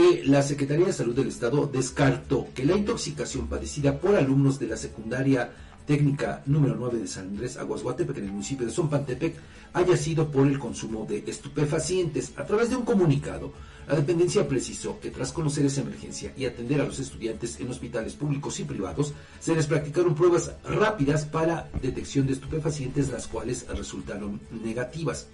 que la Secretaría de Salud del Estado descartó que la intoxicación padecida por alumnos de la secundaria técnica número 9 de San Andrés Aguasguatepec en el municipio de Zompantepec haya sido por el consumo de estupefacientes. A través de un comunicado, la dependencia precisó que tras conocer esa emergencia y atender a los estudiantes en hospitales públicos y privados, se les practicaron pruebas rápidas para detección de estupefacientes, las cuales resultaron negativas.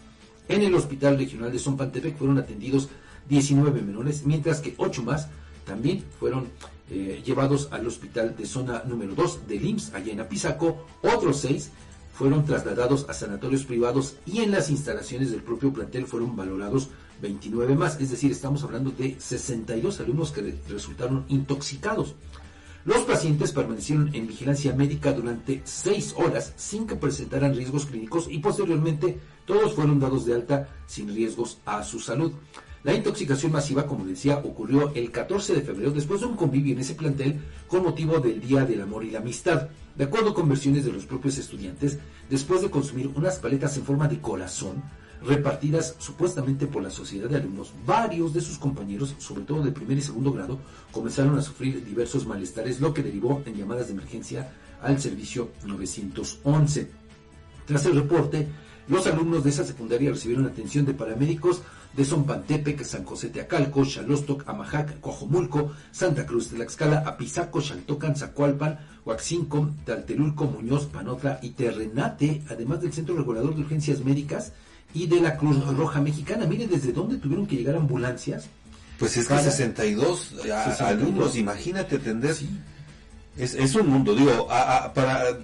En el Hospital Regional de Zompantepec fueron atendidos 19 menores, mientras que 8 más también fueron eh, llevados al hospital de zona número 2 de IMSS, allá en Apizaco. Otros 6 fueron trasladados a sanatorios privados y en las instalaciones del propio plantel fueron valorados 29 más, es decir, estamos hablando de 62 alumnos que resultaron intoxicados. Los pacientes permanecieron en vigilancia médica durante 6 horas sin que presentaran riesgos clínicos y posteriormente todos fueron dados de alta sin riesgos a su salud. La intoxicación masiva, como decía, ocurrió el 14 de febrero después de un convivio en ese plantel con motivo del Día del Amor y la Amistad. De acuerdo con versiones de los propios estudiantes, después de consumir unas paletas en forma de corazón, repartidas supuestamente por la sociedad de alumnos, varios de sus compañeros, sobre todo de primer y segundo grado, comenzaron a sufrir diversos malestares, lo que derivó en llamadas de emergencia al servicio 911. Tras el reporte, los alumnos de esa secundaria recibieron atención de paramédicos de Zompantepec, San José Teacalco, Xalostoc, Amajac, Coajomulco, Santa Cruz de la Escala, Apizaco, Xaltocan, Zacualpan, Huaxinco, Taltelulco, Muñoz, Panotla y Terrenate, además del Centro Regulador de Urgencias Médicas y de la Cruz Roja Mexicana. Miren desde dónde tuvieron que llegar ambulancias. Pues es que 62, alumnos, imagínate atender. Es, es un mundo, digo, para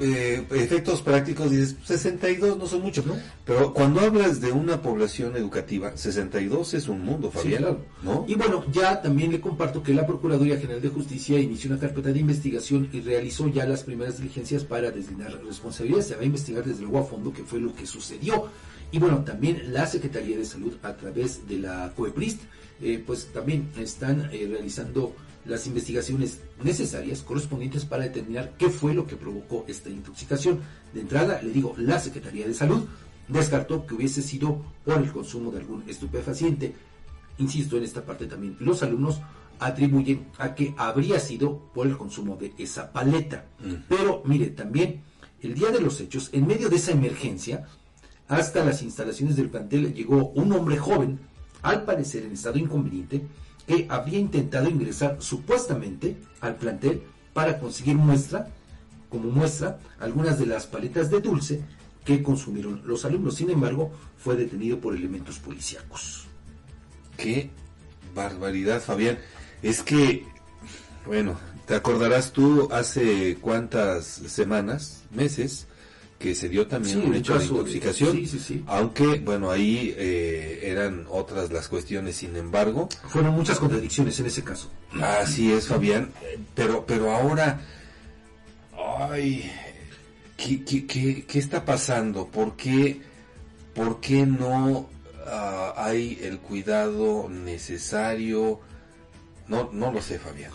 eh, efectos prácticos dices 62 no son muchos, ¿no? Pero cuando hablas de una población educativa, 62 es un mundo, Fabián, ¿no? Y bueno, ya también le comparto que la Procuraduría General de Justicia inició una carpeta de investigación y realizó ya las primeras diligencias para designar responsabilidades. Se va a investigar desde luego a fondo qué fue lo que sucedió. Y bueno, también la Secretaría de Salud a través de la COEPRIST, eh, pues también están eh, realizando las investigaciones necesarias correspondientes para determinar qué fue lo que provocó esta intoxicación. De entrada, le digo, la Secretaría de Salud descartó que hubiese sido por el consumo de algún estupefaciente. Insisto en esta parte también, los alumnos atribuyen a que habría sido por el consumo de esa paleta. Mm. Pero mire, también el día de los hechos, en medio de esa emergencia, hasta las instalaciones del plantel llegó un hombre joven, al parecer en estado inconveniente, que había intentado ingresar supuestamente al plantel para conseguir muestra, como muestra, algunas de las paletas de dulce que consumieron los alumnos. Sin embargo, fue detenido por elementos policíacos. Qué barbaridad, Fabián. Es que, bueno, te acordarás tú hace cuántas semanas, meses, que se dio también un hecho de intoxicación, aunque bueno ahí eh, eran otras las cuestiones, sin embargo fueron muchas contradicciones en ese caso. Así es, Fabián, pero pero ahora, ay, ¿qué, qué, qué, está pasando? ¿Por qué, por qué no ah, hay el cuidado necesario? No, no lo sé, Fabián.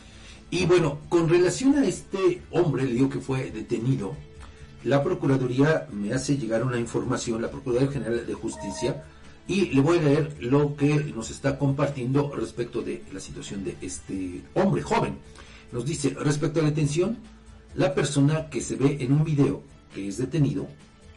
Y bueno, con relación a este hombre, le digo que fue detenido, la Procuraduría me hace llegar una información, la Procuraduría General de Justicia, y le voy a leer lo que nos está compartiendo respecto de la situación de este hombre joven. Nos dice, respecto a la detención, la persona que se ve en un video que es detenido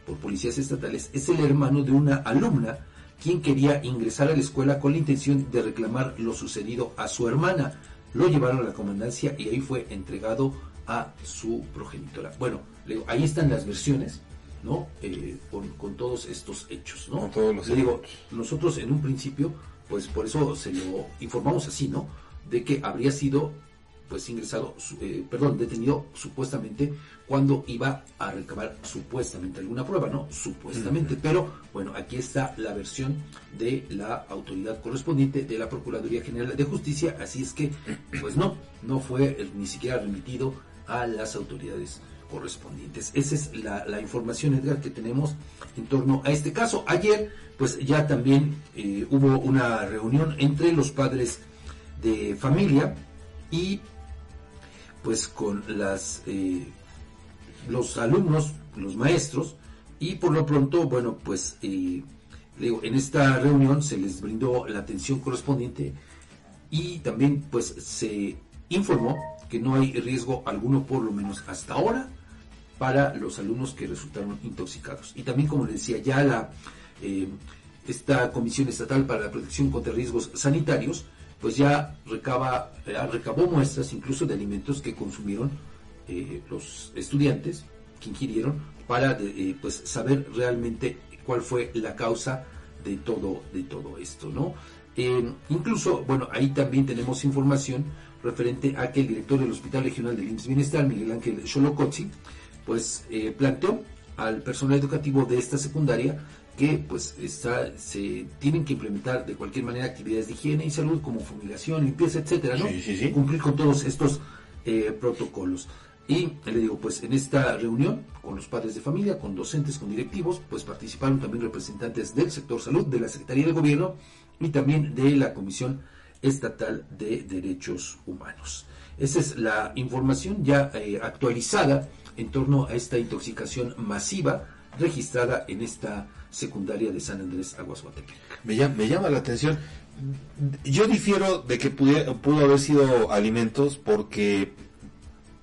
por policías estatales es el hermano de una alumna quien quería ingresar a la escuela con la intención de reclamar lo sucedido a su hermana. Lo llevaron a la comandancia y ahí fue entregado a su progenitora. Bueno, ahí están las versiones, ¿no? Eh, con, todos estos hechos, ¿no? Con todos los Le digo, nosotros en un principio, pues por eso se lo informamos así, ¿no? De que habría sido, pues ingresado, eh, perdón, detenido supuestamente cuando iba a recabar supuestamente alguna prueba, ¿no? Supuestamente, pero bueno, aquí está la versión de la autoridad correspondiente de la Procuraduría General de Justicia, así es que, pues no, no fue ni siquiera remitido a las autoridades correspondientes. Esa es la, información, Edgar, que tenemos en torno a este caso. Ayer, pues ya también eh, hubo una reunión entre los padres de familia y pues con las eh, los alumnos, los maestros, y por lo pronto, bueno, pues eh, en esta reunión se les brindó la atención correspondiente y también pues se informó que no hay riesgo alguno, por lo menos hasta ahora, para los alumnos que resultaron intoxicados. Y también, como les decía, ya la eh, esta Comisión Estatal para la Protección contra Riesgos Sanitarios, pues ya recaba, eh, recabó muestras incluso de alimentos que consumieron eh, los estudiantes que ingirieron para pues saber realmente cuál fue la causa de todo de todo esto, ¿no? incluso, bueno, ahí también tenemos información referente a que el director del Hospital Regional del IMSS Bienestar, Miguel Ángel Xolocotzi, pues eh, planteó al personal educativo de esta secundaria que pues está, se tienen que implementar de cualquier manera actividades de higiene y salud como fumigación, limpieza, etcétera, ¿no? Cumplir con todos estos eh, protocolos. Y le digo, pues en esta reunión con los padres de familia, con docentes, con directivos, pues participaron también representantes del sector salud, de la Secretaría de Gobierno y también de la Comisión Estatal de Derechos Humanos. Esa es la información ya eh, actualizada en torno a esta intoxicación masiva registrada en esta secundaria de San Andrés Aguasguatepec. Me llama, me llama la atención. Yo difiero de que pudo haber sido alimentos porque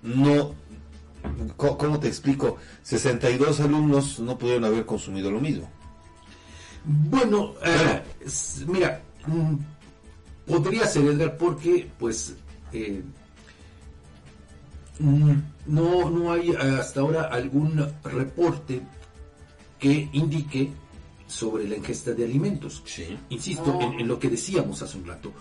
no, ¿cómo te explico? 62 alumnos no pudieron haber consumido lo mismo. Bueno, eh, mira, mm, podría ser Edgar porque pues eh, no, no hay hasta ahora algún reporte que indique sobre la ingesta de alimentos. Insisto en, en, lo que decíamos hace un rato.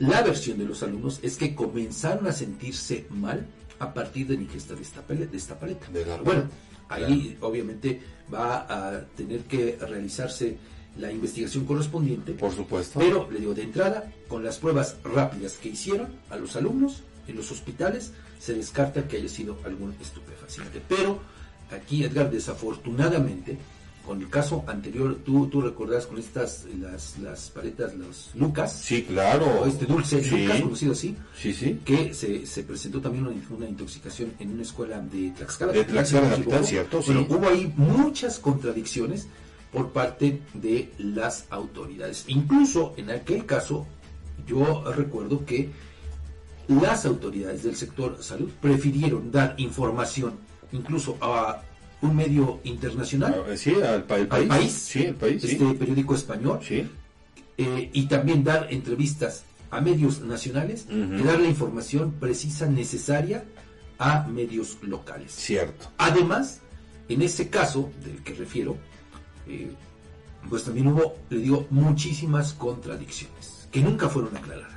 La versión de los alumnos es que comenzaron a sentirse mal a partir de la ingesta de esta, de esta paleta. bueno, ahí obviamente va a tener que realizarse la investigación correspondiente. Por supuesto. Pero, le digo, de entrada, con las pruebas rápidas que hicieron a los alumnos en los hospitales, se descarta que haya sido algún estupefaciente. Pero aquí, Edgar, desafortunadamente, con el caso anterior, tú, tú recordás con estas, las, las paletas, los Lucas. Sí, claro. este dulce Lucas, conocido así. Sí, sí. Que se, se presentó también una, intoxicación en una escuela de Tlaxcala. De Tlaxcala, cierto, Pero hubo ahí muchas contradicciones por parte de las autoridades. Incluso en aquel caso, yo recuerdo que las autoridades del sector salud prefirieron dar información incluso a un medio internacional. Ah, sí, al, país. Sí, el país. Este periódico español. Sí. Eh, y también dar entrevistas a medios nacionales y dar la información precisa necesaria a medios locales. Cierto. Además, en ese caso del que refiero, eh, pues también hubo, le digo, muchísimas contradicciones que nunca fueron aclaradas.